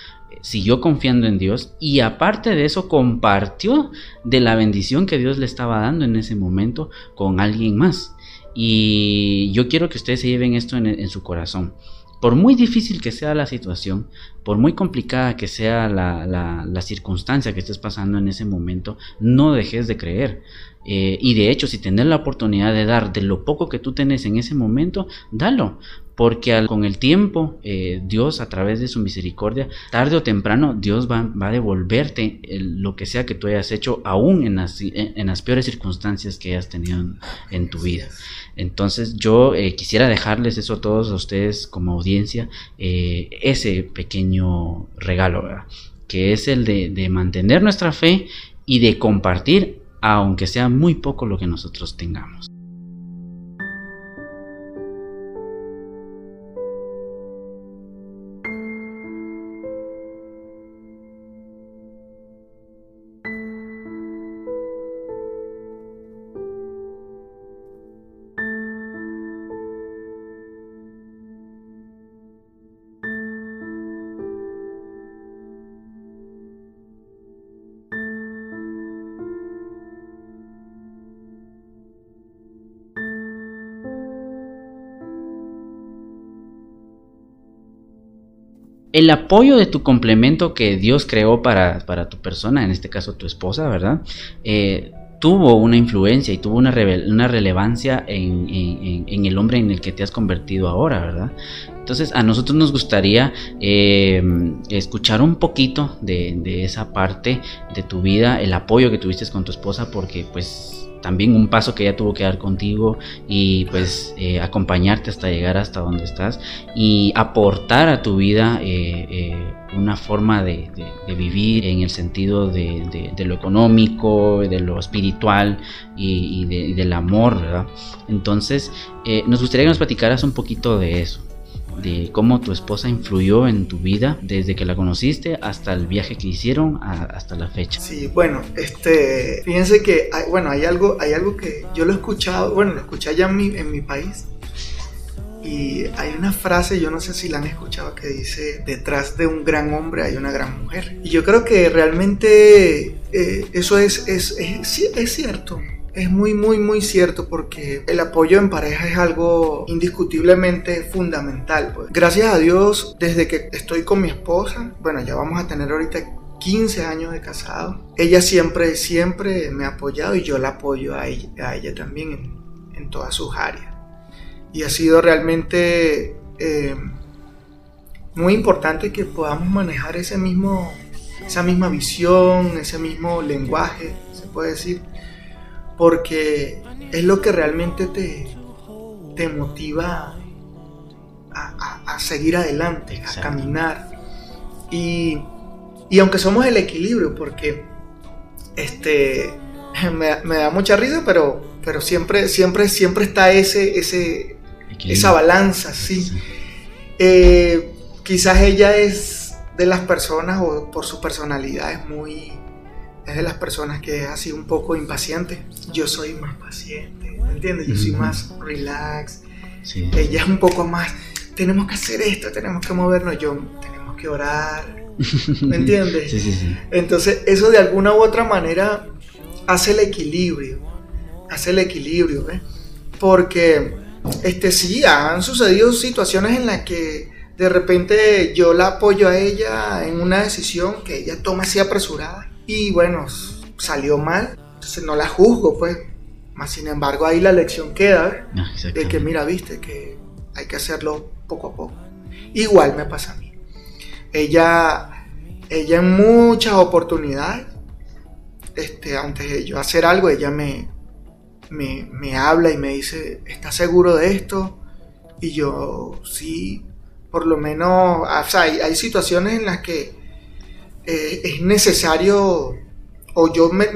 siguió confiando en Dios y aparte de eso compartió de la bendición que Dios le estaba dando en ese momento con alguien más. Y yo quiero que ustedes se lleven esto en, su corazón. Por muy difícil que sea la situación, por muy complicada que sea la, circunstancia que estés pasando en ese momento, no dejes de creer. Eh, y de hecho, si tenés la oportunidad de dar de lo poco que tú tenés en ese momento, dalo porque con el tiempo eh, Dios a través de su misericordia, tarde o temprano Dios va, a devolverte lo que sea que tú hayas hecho, aún en las, peores circunstancias que hayas tenido en, tu vida. Entonces yo eh, quisiera dejarles eso a todos ustedes como audiencia, eh, ese pequeño regalo, que es el de mantener nuestra fe y de compartir, aunque sea muy poco lo que nosotros tengamos. El apoyo de tu complemento que Dios creó para, tu persona, en este caso tu esposa, ¿verdad? Eh, tuvo una influencia y tuvo una, una relevancia en, el hombre en el que te has convertido ahora, ¿verdad? Entonces a nosotros nos gustaría eh, escuchar un poquito de, de, esa parte de tu vida, el apoyo que tuviste con tu esposa, porque pues también un paso que ella tuvo que dar contigo y pues eh, acompañarte hasta llegar hasta donde estás y aportar a tu vida eh, eh, una forma de, vivir en el sentido de, lo económico, de lo espiritual y, del amor, ¿verdad? Entonces, nos gustaría que nos platicaras un poquito de eso. De cómo tu esposa influyó en tu vida desde que la conociste hasta el viaje que hicieron hasta la fecha. Sí, bueno, este, fíjense que, hay, bueno, hay algo, hay algo que yo lo he escuchado, bueno, lo escuché allá en mi, en mi país y hay una frase, yo no sé si la han escuchado, que dice, detrás de un gran hombre hay una gran mujer. Y yo creo que realmente eh, eso es, es, es, es cierto es muy, muy, muy cierto porque el apoyo en pareja es algo indiscutiblemente fundamental. Pues. Gracias a Dios, desde que estoy con mi esposa, bueno, ya vamos a tener ahorita 15 años de casado, ella siempre, siempre me ha apoyado y yo la apoyo a ella, también en, en todas sus áreas. Y ha sido realmente eh, muy importante que podamos manejar ese mismo, esa misma visión, ese mismo lenguaje, se puede decir, porque es lo que realmente te, te motiva a, seguir adelante, a caminar. Y, aunque somos el equilibrio, porque este, me, da mucha risa, pero, pero siempre, siempre, siempre está ese, ese, esa balanza, sí. Eh, quizás ella es de las personas, o por su personalidad, es muy es de las personas que es así un poco impaciente. Yo soy más paciente, ¿me entiendes? Yo soy más relax. Ella es un poco más, tenemos que hacer esto, tenemos que movernos, yo tenemos que orar. ¿Me entiendes? Sí, sí, Entonces, eso de alguna u otra manera hace el equilibrio. Hace el equilibrio, ¿ves? Porque, este, sí, han sucedido situaciones en las que de repente yo la apoyo a ella en una decisión que ella toma así apresurada y bueno, salió mal, entonces no la juzgo, pues. Más sin embargo, ahí la lección queda ah, de que, mira, viste, que hay que hacerlo poco a poco. Igual me pasa a mí. Ella, ella en muchas oportunidades, este, antes de yo hacer algo, ella me, me, habla y me dice, ¿estás seguro de esto? Y yo, sí, por lo menos, o sea, hay situaciones en las que eh, es necesario, o yo me,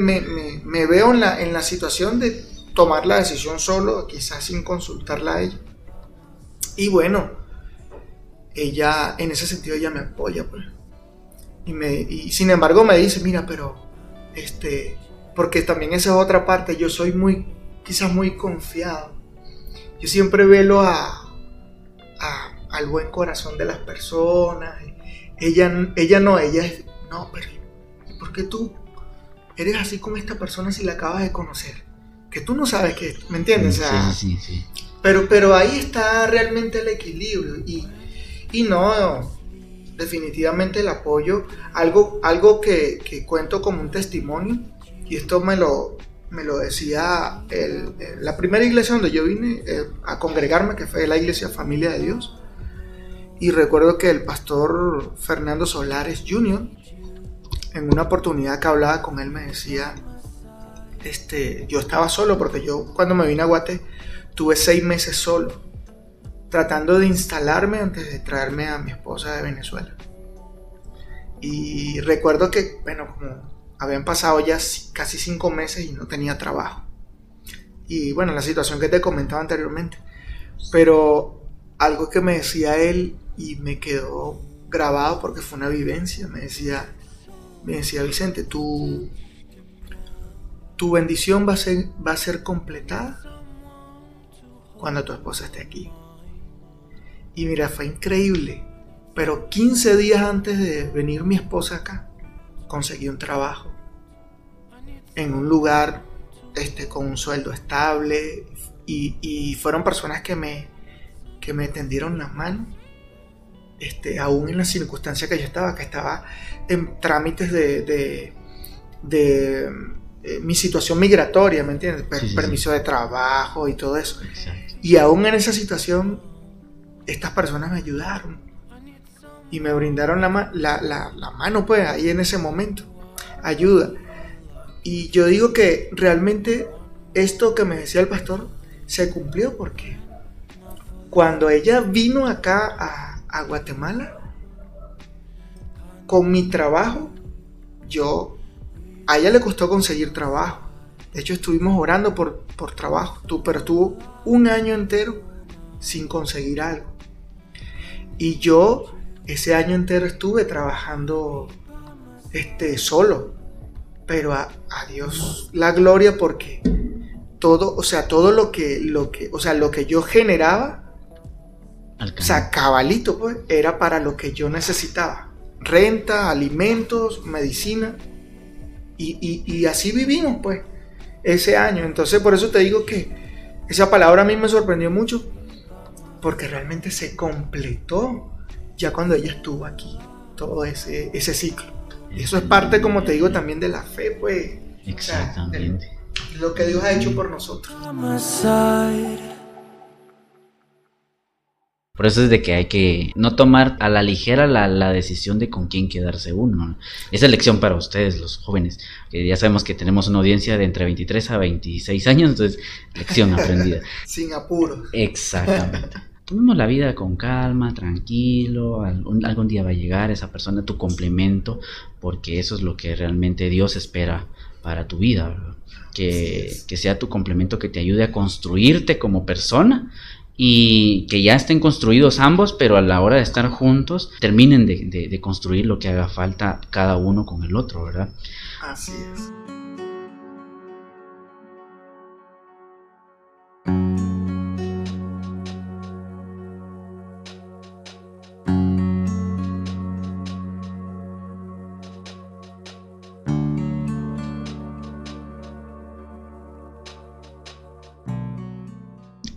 veo en la, en la situación de tomar la decisión solo, quizás sin consultarla a ella. Y bueno, ella, en ese sentido, ella me apoya, pues. Y, me, y sin embargo me dice, mira, pero, este, porque también esa es otra parte, yo soy muy, quizás muy confiado. Yo siempre velo a, al buen corazón de las personas. Ella, ella no, ella es, no, pero ¿y por qué tú eres así con esta persona si la acabas de conocer? Que tú no sabes que, ¿me entiendes? sí, sí, sí. Pero, pero ahí está realmente el equilibrio y, y no, definitivamente el apoyo, algo, algo que, cuento como un testimonio, y esto me lo, me lo decía la primera iglesia donde yo vine eh, a congregarme, que fue la iglesia Familia de Dios, y recuerdo que el pastor Fernando Solares Jr., en una oportunidad que hablaba con él me decía, este, yo estaba solo porque yo cuando me vine a Guate tuve seis meses solo, tratando de instalarme antes de traerme a mi esposa de Venezuela. Y recuerdo que, bueno, como habían pasado ya casi cinco meses y no tenía trabajo. Y bueno, la situación que te comentaba anteriormente. Pero algo que me decía él y me quedó grabado porque fue una vivencia, me decía, me decía Vicente, tu, tu bendición va a, ser, va a ser completada cuando tu esposa esté aquí. Y mira, fue increíble. Pero 15 días antes de venir mi esposa acá, conseguí un trabajo en un lugar este, con un sueldo estable y, fueron personas que me, que me tendieron la mano este, aún en la circunstancia que yo estaba, que estaba en trámites de, de, eh, mi situación migratoria, ¿me entiendes? Permiso de trabajo y todo eso. Y aún en esa situación, estas personas me ayudaron y me brindaron la, la, mano, pues, ahí en ese momento, ayuda. Y yo digo que realmente esto que me decía el pastor se cumplió porque cuando ella vino acá a a Guatemala, con mi trabajo, yo, a ella le costó conseguir trabajo. De hecho, estuvimos orando por, por trabajo, tú, pero estuvo un año entero sin conseguir algo. Y yo ese año entero estuve trabajando este, solo. Pero a, a Dios la gloria porque todo, o sea, todo lo que, lo que, o sea, lo que yo generaba, o sea, cabalito, pues, era para lo que yo necesitaba. Renta, alimentos, medicina. Y, y, así vivimos, pues, ese año. Entonces, por eso te digo que esa palabra a mí me sorprendió mucho, porque realmente se completó ya cuando ella estuvo aquí, todo ese, ese ciclo. Y eso es parte, como te digo, también de la fe, pues. Exactamente lo que Dios ha hecho por nosotros. Por eso es de que hay que no tomar a la ligera la, decisión de con quién quedarse uno. Esa es lección para ustedes, los jóvenes. Que ya sabemos que tenemos una audiencia de entre 23 a 26 años, entonces lección aprendida. Sin apuros. Exactamente. Tomemos la vida con calma, tranquilo. Algún, algún día va a llegar esa persona, tu complemento, porque eso es lo que realmente Dios espera para tu vida. ¿verdad? que, sea tu complemento que te ayude a construirte como persona y que ya estén construidos ambos, pero a la hora de estar juntos terminen de, de construir lo que haga falta cada uno con el otro, ¿verdad? Así es.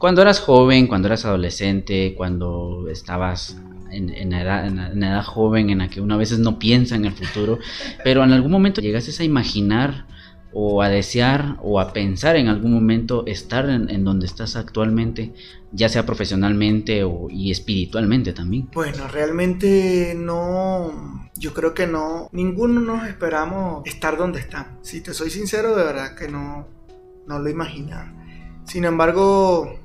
Cuando eras joven, cuando eras adolescente, cuando estabas en, en, edad, joven, en la que uno a veces no piensa en el futuro, pero en algún momento llegaste a imaginar o a desear o a pensar en algún momento estar en, donde estás actualmente, ya sea profesionalmente o, y espiritualmente también? Bueno, realmente no, yo creo que no, ninguno nos esperamos estar donde estamos. Si te soy sincero, de verdad que no, no lo imaginaba. Sin embargo,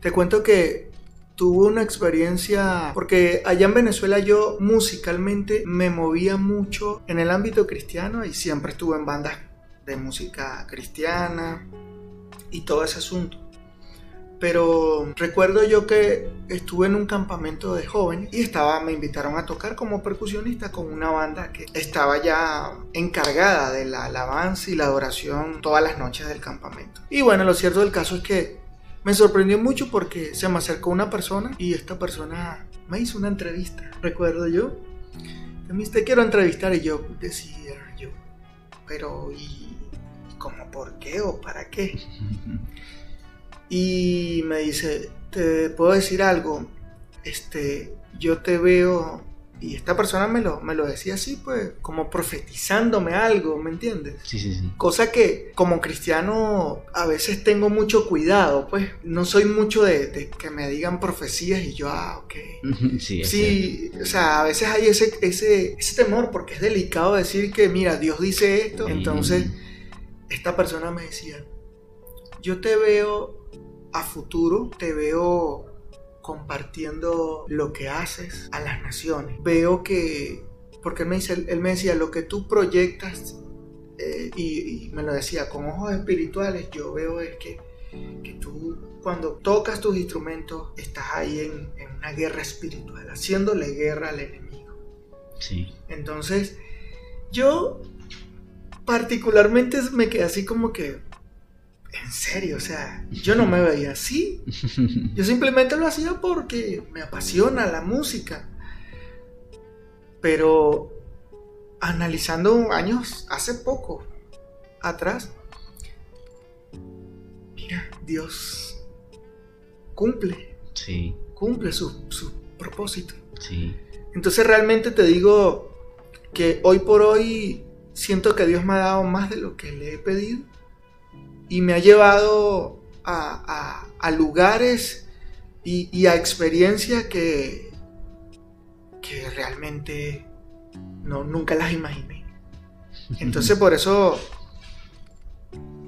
te cuento que tuve una experiencia, porque allá en Venezuela yo musicalmente me movía mucho en el ámbito cristiano y siempre estuve en bandas de música cristiana y todo ese asunto. Pero recuerdo yo que estuve en un campamento de jóvenes y estaba, me invitaron a tocar como percusionista con una banda que estaba ya encargada de la alabanza y la adoración todas las noches del campamento. Y bueno, lo cierto del caso es que me sorprendió mucho porque se me acercó una persona y esta persona me hizo una entrevista, recuerdo yo. Te quiero entrevistar y yo decía yo, pero ¿y cómo por qué o para qué? Y me dice, te puedo decir algo, este, yo te veo y esta persona me lo, me lo decía así, pues, como profetizándome algo, ¿me entiendes? Sí, sí, sí. Cosa que como cristiano a veces tengo mucho cuidado, pues, no soy mucho de, que me digan profecías y yo, ah, ok. sí, sí o sea, a veces hay ese, ese, ese temor porque es delicado decir que, mira, Dios dice esto. Entonces, esta persona me decía, yo te veo a futuro, te veo compartiendo lo que haces a las naciones. Veo que, porque él me, dice, él me decía, lo que tú proyectas, eh, y, me lo decía con ojos espirituales, yo veo es que, que tú cuando tocas tus instrumentos estás ahí en, en, una guerra espiritual, haciéndole guerra al enemigo. Sí. Entonces, yo particularmente me quedé así como que, en serio, o sea, yo no me veía así. Yo simplemente lo hacía porque me apasiona la música. Pero analizando años, hace poco atrás, mira, Dios cumple. Sí. Cumple su, su propósito. Sí. Entonces realmente te digo que hoy por hoy siento que Dios me ha dado más de lo que le he pedido y me ha llevado a, lugares y, a experiencias que, que realmente no, nunca las imaginé. Entonces por eso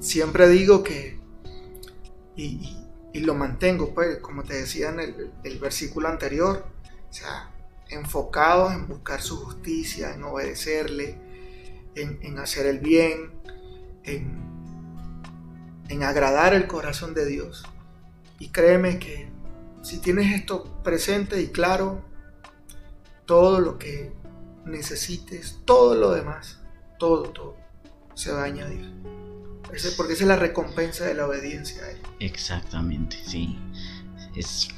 siempre digo que, y, lo mantengo, pues, como te decía en el, versículo anterior, o sea, enfocados en buscar su justicia, en obedecerle, en, en hacer el bien, en en agradar el corazón de Dios. Y créeme que si tienes esto presente y claro, todo lo que necesites, todo lo demás, todo, todo, se va a añadir. Porque esa es la recompensa de la obediencia a Él. Exactamente, sí. Es...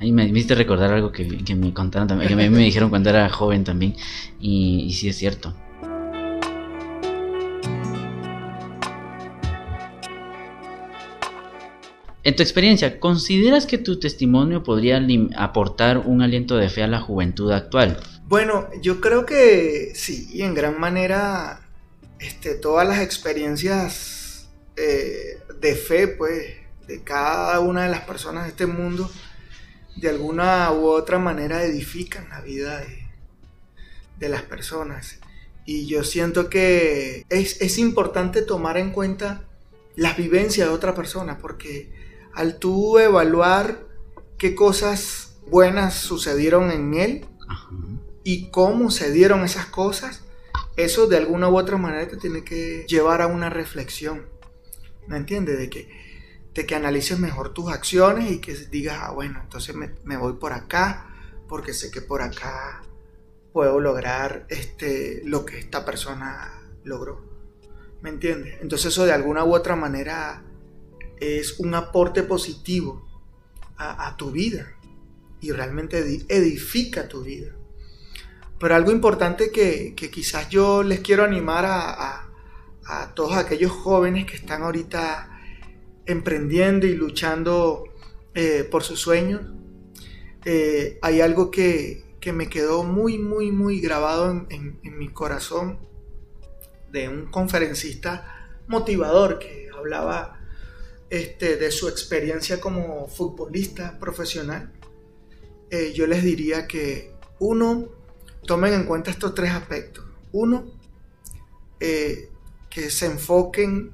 Ahí me me recordar algo que, que me contaron también, que me, me dijeron cuando era joven también, y, y sí es cierto. En tu experiencia, ¿consideras que tu testimonio podría aportar un aliento de fe a la juventud actual? Bueno, yo creo que sí, y en gran manera, este, todas las experiencias eh, de fe, pues, de cada una de las personas de este mundo, de alguna u otra manera edifican la vida de, de las personas. Y yo siento que es, es importante tomar en cuenta las vivencias de otra persona, porque al tú evaluar qué cosas buenas sucedieron en él, y cómo se dieron esas cosas, eso de alguna u otra manera te tiene que llevar a una reflexión. ¿Me entiendes? De que, de que analices mejor tus acciones y que digas, ah, bueno, entonces me, me voy por acá, porque sé que por acá puedo lograr este, lo que esta persona logró. ¿Me entiendes? Entonces eso de alguna u otra manera es un aporte positivo a, tu vida y realmente edi- edifica tu vida. Pero algo importante que, quizás yo les quiero animar a, a- todos aquellos jóvenes que están ahorita emprendiendo y luchando eh, por sus sueños, eh, hay algo que, que me quedó muy, muy, muy grabado en mi corazón de un conferencista motivador que hablaba este, de su experiencia como futbolista profesional. Eh, yo les diría que uno, tomen en cuenta estos tres aspectos. Uno, eh, que se enfoquen,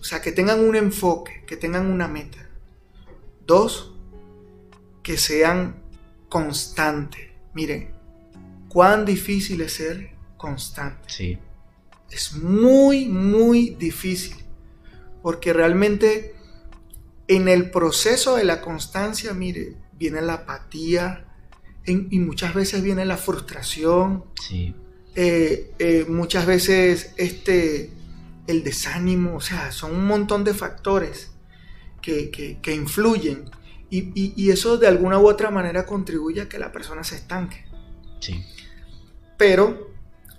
o sea, que tengan un enfoque, que tengan una meta. Dos, que sean constantes. Miren, cuán difícil es ser constante. Sí, Es muy, muy difícil. Porque realmente en el proceso de la constancia, mire, viene la apatía en- y muchas veces viene la frustración, sí, eh, eh, muchas veces este, el desánimo, o sea, son un montón de factores que, que- que influyen y, y- y eso de alguna u otra manera contribuye a que la persona se estanque. sí. Pero,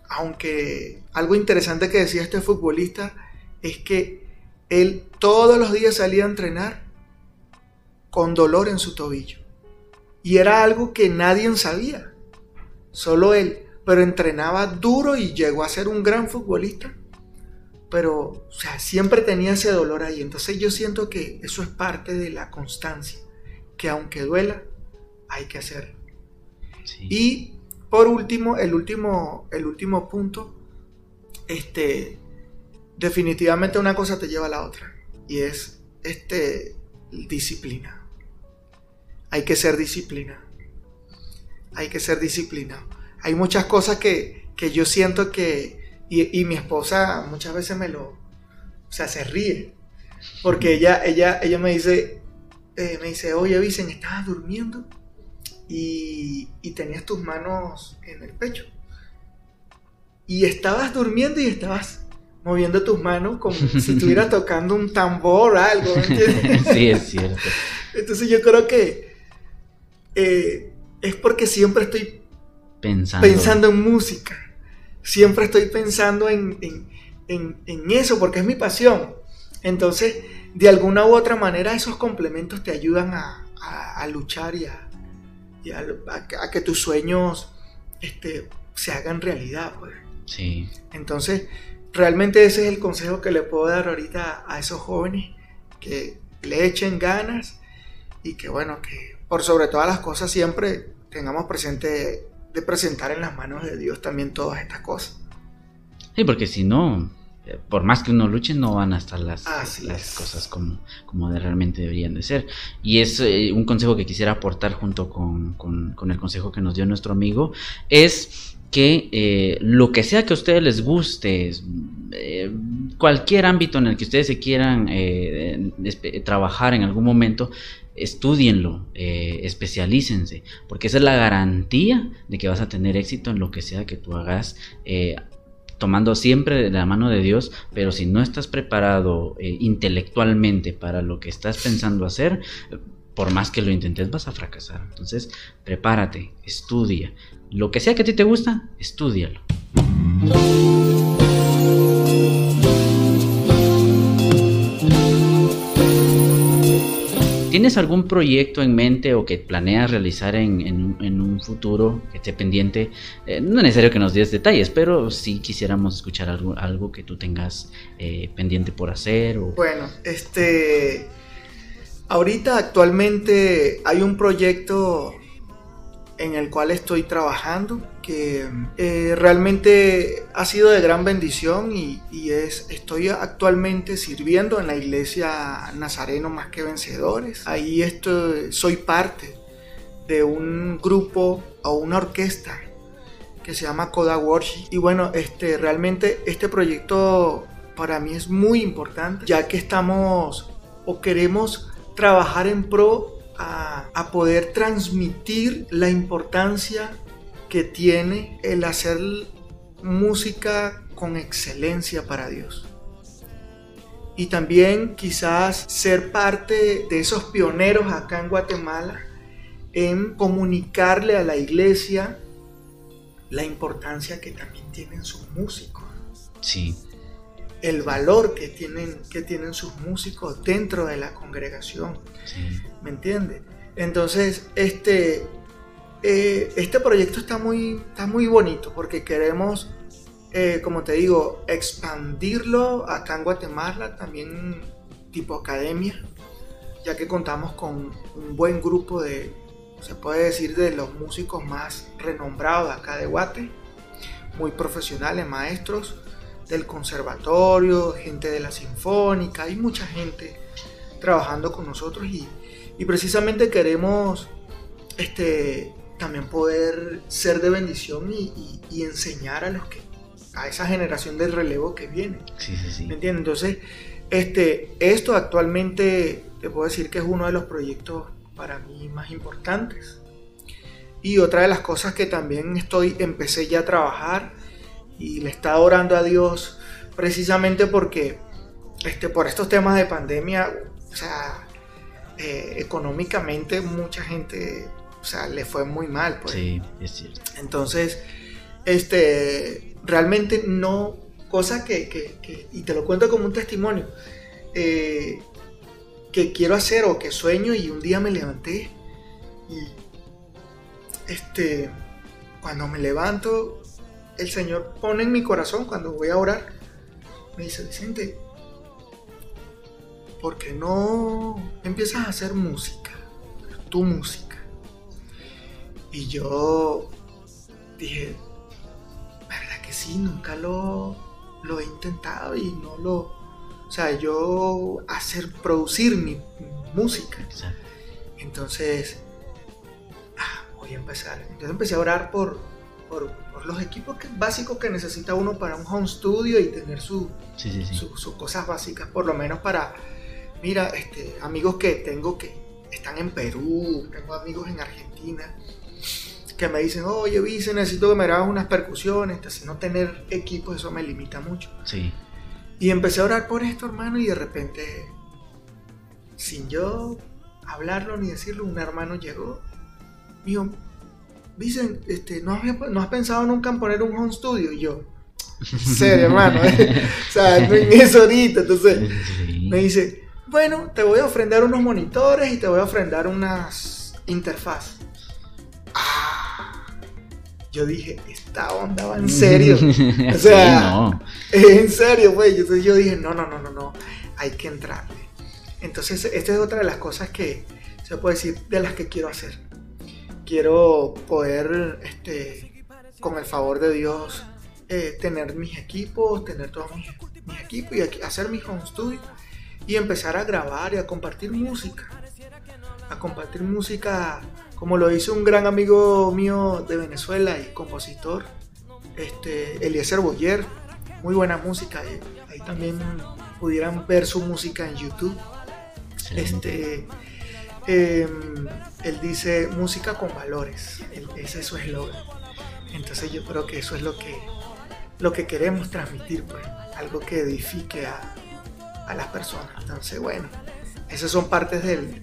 aunque algo interesante que decía este futbolista es que él todos los días salía a entrenar con dolor en su tobillo. Y era algo que nadie sabía, solo él. Pero entrenaba duro y llegó a ser un gran futbolista. Pero, o sea, siempre tenía ese dolor ahí. Entonces yo siento que eso es parte de la constancia. Que aunque duela, hay que hacerlo. sí. Y por último, el último, el último punto, este, definitivamente una cosa te lleva a la otra y es este, disciplina. Hay que ser disciplina. Hay que ser disciplinado. Hay muchas cosas que, que yo siento que, y, y mi esposa muchas veces me lo, o sea, se ríe, porque ella, ella, ella me dice, eh, me dice, oye, Vicen, ¿estabas durmiendo? y, y tenías tus manos en el pecho. Y estabas durmiendo y estabas moviendo tus manos como si estuvieras tocando un tambor o algo. ¿me entiendes? sí, es cierto. Entonces yo creo que eh, es porque siempre estoy Pensando. pensando en música. Siempre estoy pensando en, en- en- en eso porque es mi pasión. Entonces, de alguna u otra manera, esos complementos te ayudan a, a- a luchar y, a, y a- a que- a que tus sueños este, se hagan realidad. Pues. Sí, Entonces, realmente ese es el consejo que le puedo dar ahorita a esos jóvenes, que le echen ganas y que bueno, que por sobre todas las cosas siempre tengamos presente de presentar en las manos de Dios también todas estas cosas. Sí, porque si no, eh, por más que uno luche, no van a estar las, las es. cosas como, como de realmente deberían de ser. Y es eh, un consejo que quisiera aportar junto con, con- con el consejo que nos dio nuestro amigo, es que eh, lo que sea que a ustedes les guste, eh, cualquier ámbito en el que ustedes se quieran eh, trabajar en algún momento, estudienlo, especialícense, porque esa es la garantía de que vas a tener éxito en lo que sea que tú hagas tomando siempre la mano de Dios, pero si no estás preparado intelectualmente para lo que estás pensando hacer, por más que lo intentes vas a fracasar. Entonces, prepárate, estudia. Lo que sea que a ti te gusta, estudialo. ¿Tienes algún proyecto en mente o que planeas realizar en, un futuro que esté pendiente? Eh, no es necesario que nos des detalles, pero sí quisiéramos escuchar algo, que tú tengas eh, pendiente por hacer. Bueno, este Ahorita actualmente hay un proyecto en el cual estoy trabajando que eh, realmente ha sido de gran bendición y, es estoy actualmente sirviendo en la iglesia Nazareno más que vencedores. Ahí estoy, soy parte de un grupo o una orquesta que se llama Coda Worship. Y bueno este realmente este proyecto para mí es muy importante ya que estamos o queremos trabajar en pro a, poder transmitir la importancia que tiene el hacer música con excelencia para Dios. Y también quizás ser parte de esos pioneros acá en Guatemala en comunicarle a la iglesia la importancia que también tienen sus músicos. Sí el valor que tienen, que tienen sus músicos dentro de la congregación. ¿Me entiendes? Entonces, este, eh, este proyecto está muy, está muy bonito porque queremos, eh, como te digo, expandirlo acá en Guatemala, también tipo academia, ya que contamos con un buen grupo de, se puede decir, de los músicos más renombrados acá de Guate, muy profesionales, maestros del conservatorio, gente de la sinfónica, hay mucha gente trabajando con nosotros y, precisamente queremos este, también poder ser de bendición y, enseñar a los que a esa generación del relevo que viene. Sí, sí, sí. ¿Me entiendes? Entonces, este, esto actualmente te puedo decir que es uno de los proyectos para mí más importantes. Y otra de las cosas que también estoy, empecé ya a trabajar y le está orando a Dios precisamente porque este, por estos temas de pandemia, o sea, eh, económicamente mucha gente, o sea, le fue muy mal. Pues. Sí, es cierto. Entonces, este, realmente no, cosa que, que, y te lo cuento como un testimonio, eh, que quiero hacer o que sueño y un día me levanté y, este, cuando me levanto, el Señor pone en mi corazón cuando voy a orar, me dice, Vicente, ¿por qué no empiezas a hacer música? Tu música. Y yo dije, ¿verdad que sí? Nunca lo, lo he intentado y no lo... O sea, yo hacer, producir mi música. Entonces, ah, voy a empezar. Entonces empecé a orar por, por, los equipos básicos que necesita uno para un home studio y tener sus cosas básicas, por lo menos para, mira, este, amigos que tengo que están en Perú, tengo amigos en Argentina, que me dicen, oye, Vice, necesito que me hagas unas percusiones, si no tener equipos, eso me limita mucho. Sí. Y empecé a orar por esto, hermano, y de repente, sin yo hablarlo ni decirlo, un hermano llegó, dijo, dicen, este, ¿no, has, pensado nunca en poner un home studio? Y yo, serio, hermano, o sea, en eso ahorita. Entonces, me dice, bueno, te voy a ofrendar unos monitores y te voy a ofrendar unas interfaz. Ah, yo dije, esta onda va en serio. O sea, en serio, güey. Entonces yo dije, no, no, no, no, no, hay que entrarle. Entonces, esta es otra de las cosas que se puede decir de las que quiero hacer quiero poder, este, con el favor de Dios, eh, tener mis equipos, tener todos mis, equipos y hacer mi home studio y empezar a grabar y a compartir música. A compartir música como lo hizo un gran amigo mío de Venezuela y compositor, este, Eliezer Boyer, muy buena música, eh, ahí también pudieran ver su música en YouTube. Este, em, él dice música con valores, ese es su eslogan. Entonces yo creo que eso es lo que, lo que queremos transmitir, pues, algo que edifique a, las personas. Entonces, bueno, esas son partes del,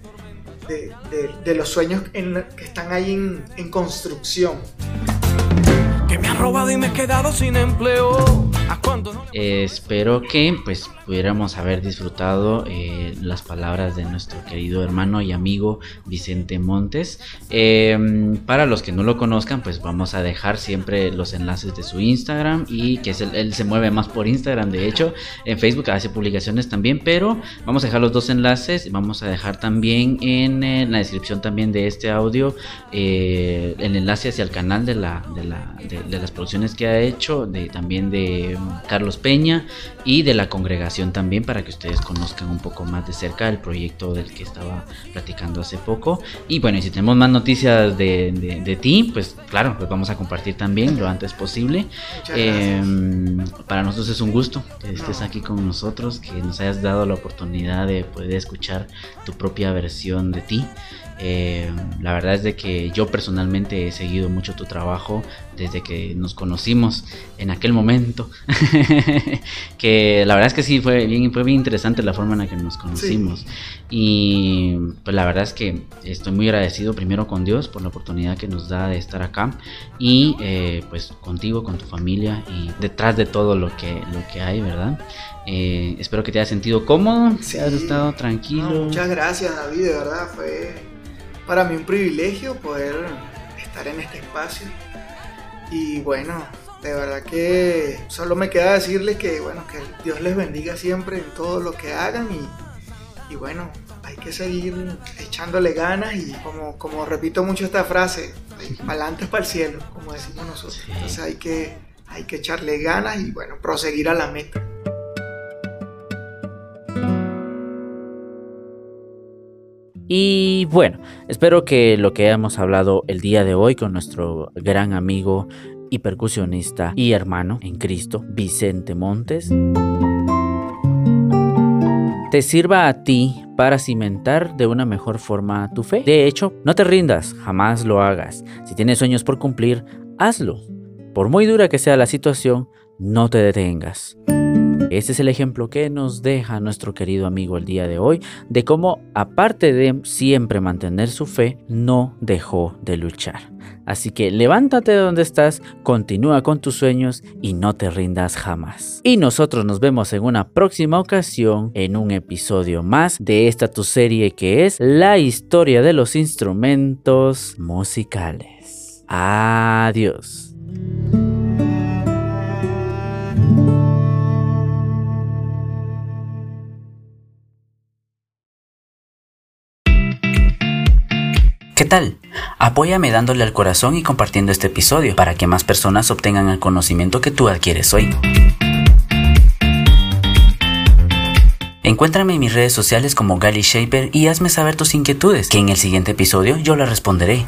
de, los sueños que están ahí en, en construcción que me ha robado y me he quedado sin empleo. Espero que pues pudiéramos haber disfrutado eh, las palabras de nuestro querido hermano y amigo Vicente Montes. Em, para los que no lo conozcan, pues vamos a dejar siempre los enlaces de su Instagram y que él se mueve más por Instagram, de hecho, en Facebook hace publicaciones también, pero vamos a dejar los dos enlaces vamos a dejar también en, la descripción también de este audio eh, el enlace hacia el canal de de, las producciones que ha hecho, de, también de Carlos Peña y de la congregación también para que ustedes conozcan un poco más de cerca el proyecto del que estaba platicando hace poco. Y bueno, y si tenemos más noticias de, ti, pues claro, pues vamos a compartir también lo antes posible. Em, para nosotros es un gusto que estés aquí con nosotros, que nos hayas dado la oportunidad de poder escuchar tu propia versión de ti. Eh, la verdad es de que yo personalmente he seguido mucho tu trabajo desde que nos conocimos en aquel momento. que la verdad es que sí, fue bien, fue bien interesante la forma en la que nos conocimos. Y pues la verdad es que estoy muy agradecido primero con Dios por la oportunidad que nos da de estar acá y eh, pues contigo, con tu familia y detrás de todo lo que, lo que hay, ¿verdad? Eh, espero que te hayas sentido cómodo, que hayas estado tranquilo. muchas gracias David, de verdad fue para mí un privilegio poder estar en este espacio. Y bueno, de verdad que solo me queda decirles que bueno, que Dios les bendiga siempre en todo lo que hagan y, bueno, hay que seguir echándole ganas y como, como repito mucho esta frase, adelante es para el cielo, como decimos nosotros. Entonces hay que, hay que echarle ganas y bueno, proseguir a la meta. Y bueno, espero que lo que hemos hablado el día de hoy con nuestro gran amigo y percusionista y hermano en Cristo, Vicente Montes, te sirva a ti para cimentar de una mejor forma tu fe. De hecho, no te rindas, jamás lo hagas. Si tienes sueños por cumplir, hazlo. Por muy dura que sea la situación, no te detengas. Este es el ejemplo que nos deja nuestro querido amigo el día de hoy de cómo, aparte de siempre mantener su fe, no dejó de luchar. Así que levántate de donde estás, continúa con tus sueños y no te rindas jamás. Y nosotros nos vemos en una próxima ocasión en un episodio más de esta tu serie que es la historia de los instrumentos musicales. Adiós. Tal? Apóyame dándole al corazón y compartiendo este episodio para que más personas obtengan el conocimiento que tú adquieres hoy. Encuéntrame en mis redes sociales como Gali Shaper y hazme saber tus inquietudes, que en el siguiente episodio yo las responderé.